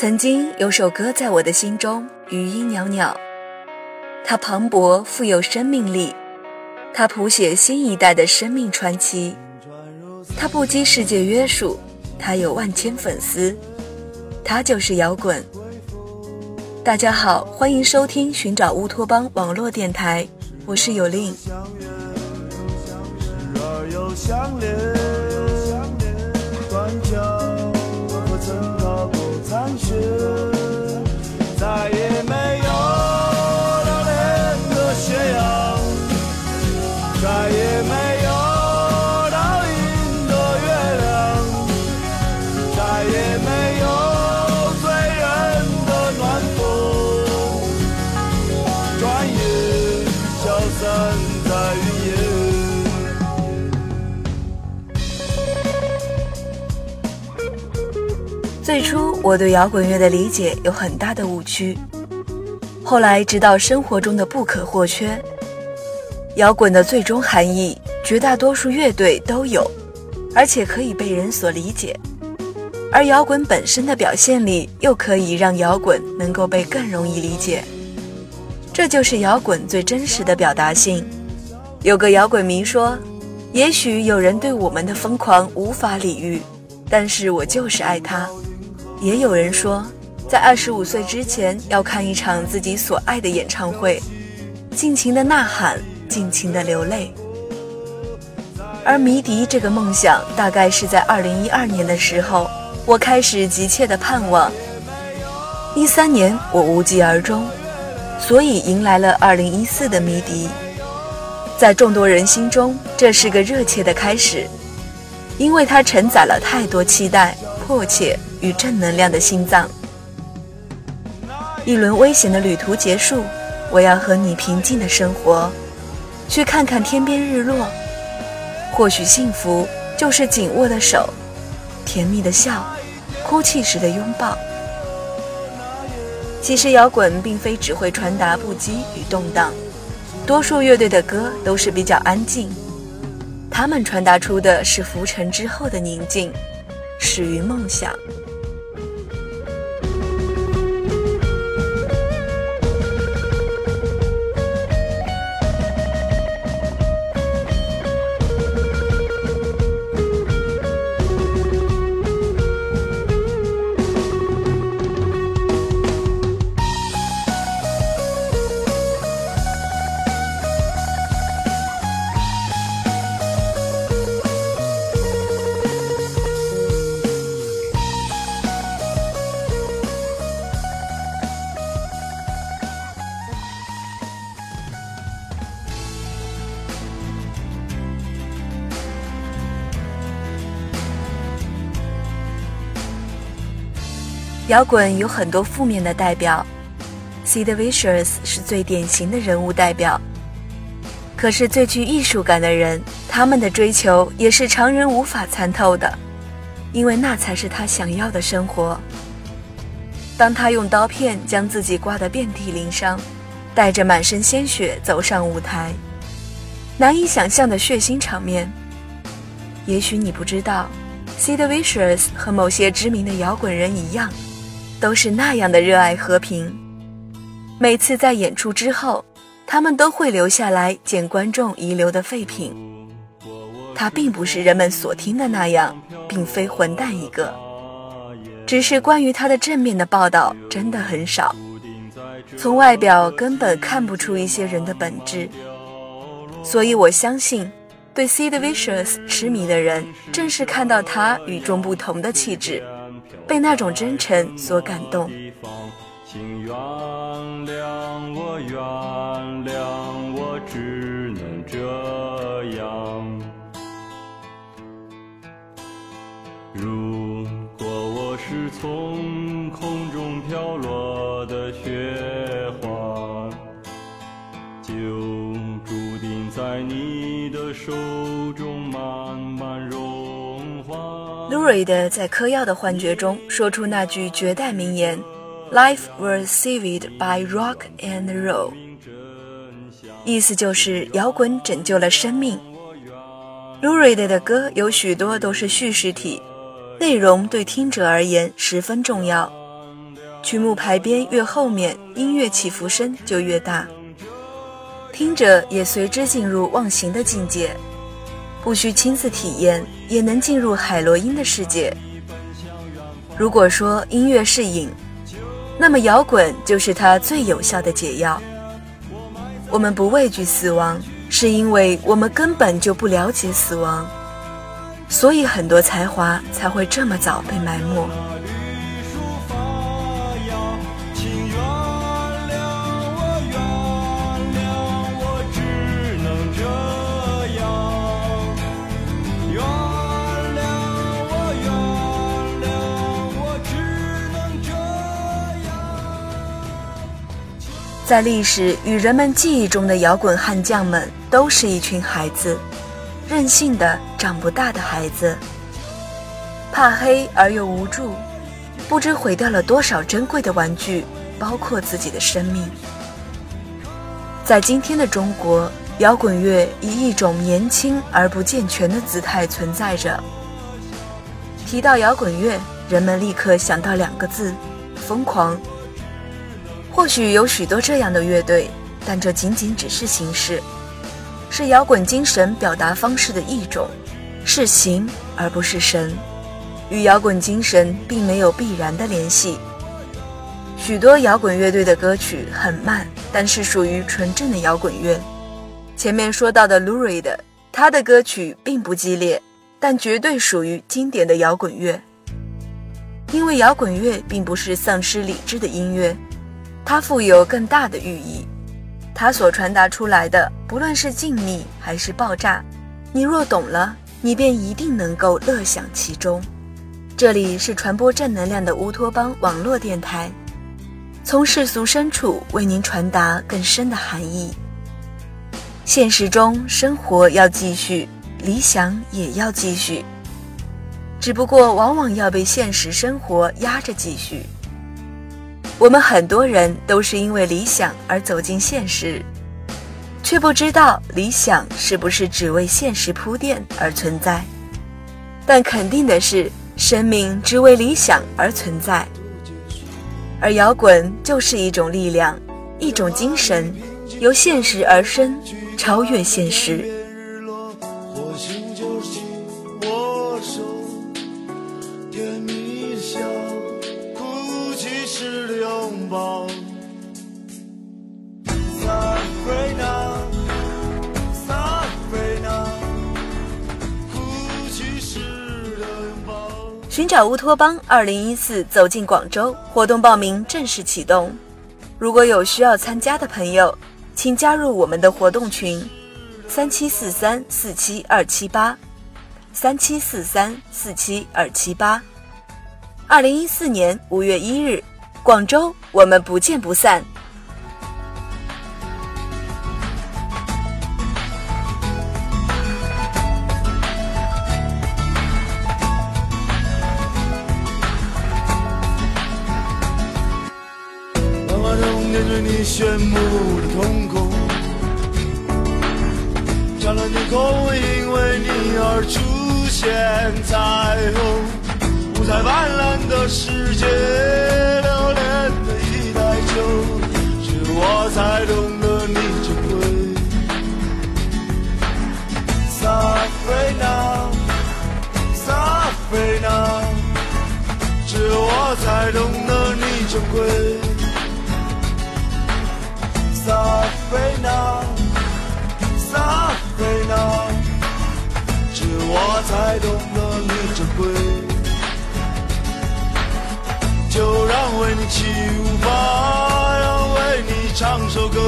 曾经有首歌在我的心中余音袅袅，它磅礴富有生命力，它谱写新一代的生命传奇，它不羁世界约束，它有万千粉丝，它就是摇滚。大家好，欢迎收听寻找乌托邦网络电台，我是有令。最初我对摇滚乐的理解有很大的误区，后来直到生活中的不可或缺。摇滚的最终含义，绝大多数乐队都有，而且可以被人所理解。而摇滚本身的表现力，又可以让摇滚能够被更容易理解。这就是摇滚最真实的表达性。有个摇滚迷说：“也许有人对我们的疯狂无法理喻，但是我就是爱他。”也有人说，在二十五岁之前要看一场自己所爱的演唱会，尽情的呐喊，尽情的流泪。而迷笛这个梦想，大概是在二零一二年的时候，我开始急切的盼望。一三年我无疾而终，所以迎来了二零一四的迷笛。在众多人心中，这是个热切的开始，因为它承载了太多期待、迫切。与正能量的心脏，一轮危险的旅途结束，我要和你平静的生活，去看看天边日落。或许幸福就是紧握的手，甜蜜的笑，哭泣时的拥抱。其实摇滚并非只会传达不羁与动荡，多数乐队的歌都是比较安静，他们传达出的是浮沉之后的宁静，始于梦想。摇滚有很多负面的代表，Sid Vicious 是最典型的人物代表。可是最具艺术感的人，他们的追求也是常人无法参透的，因为那才是他想要的生活。当他用刀片将自己刮得遍体鳞伤，带着满身鲜血走上舞台，难以想象的血腥场面。也许你不知道，Sid Vicious 和某些知名的摇滚人一样。都是那样的热爱和平。每次在演出之后，他们都会留下来捡观众遗留的废品。他并不是人们所听的那样，并非混蛋一个。只是关于他的正面的报道真的很少。从外表根本看不出一些人的本质。所以我相信，对 Sid Vicious 痴迷的人，正是看到他与众不同的气质。被那种真诚所感动。请原谅我，原谅我，只能这样。如果我是从空中飘落的雪花，就注定在你的手 Lurid 在嗑药的幻觉中说出那句绝代名言：“Life was saved by rock and roll。”意思就是摇滚拯救了生命。Lou Reed 的歌有许多都是叙事体，内容对听者而言十分重要。曲目排编越后面，音乐起伏声就越大，听者也随之进入忘形的境界，不需亲自体验，也能进入海洛因的世界。如果说音乐是瘾，那么摇滚就是它最有效的解药。我们不畏惧死亡，是因为我们根本就不了解死亡，所以很多才华才会这么早被埋没。在历史与人们记忆中的摇滚悍将们，都是一群孩子，任性的长不大的孩子，怕黑而又无助，不知毁掉了多少珍贵的玩具，包括自己的生命。在今天的中国，摇滚乐以一种年轻而不健全的姿态存在着。提到摇滚乐，人们立刻想到两个字：疯狂。或许有许多这样的乐队，但这仅仅只是形式，是摇滚精神表达方式的一种，是形而不是神，与摇滚精神并没有必然的联系。许多摇滚乐队的歌曲很慢，但是属于纯正的摇滚乐。前面说到的 Lurid，他的歌曲并不激烈，但绝对属于经典的摇滚乐。因为摇滚乐并不是丧失理智的音乐。它富有更大的寓意，它所传达出来的，不论是静谧还是爆炸，你若懂了，你便一定能够乐享其中。这里是传播正能量的乌托邦网络电台，从世俗深处为您传达更深的含义。现实中生活要继续，理想也要继续，只不过往往要被现实生活压着继续。我们很多人都是因为理想而走进现实，却不知道理想是不是只为现实铺垫而存在。但肯定的是，生命只为理想而存在。而摇滚就是一种力量，一种精神，由现实而生，超越现实。寻找乌托邦二零一四走进广州活动报名正式启动，如果有需要参加的朋友，请加入我们的活动群：三七四三四七二七八，三七四三四七二七八。二零一四年五月一日，广州，我们不见不散。你炫目的瞳孔，湛蓝天空因为你而出现彩虹，五彩斑斓的世界，才懂得你珍贵。撒菲娜，撒菲娜，只有我才懂得你珍贵。就让为你起舞吧，让为你唱首歌，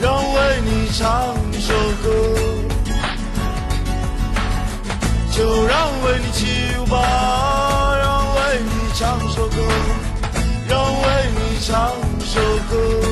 让为你唱首歌。就让为你起舞吧，唱首歌。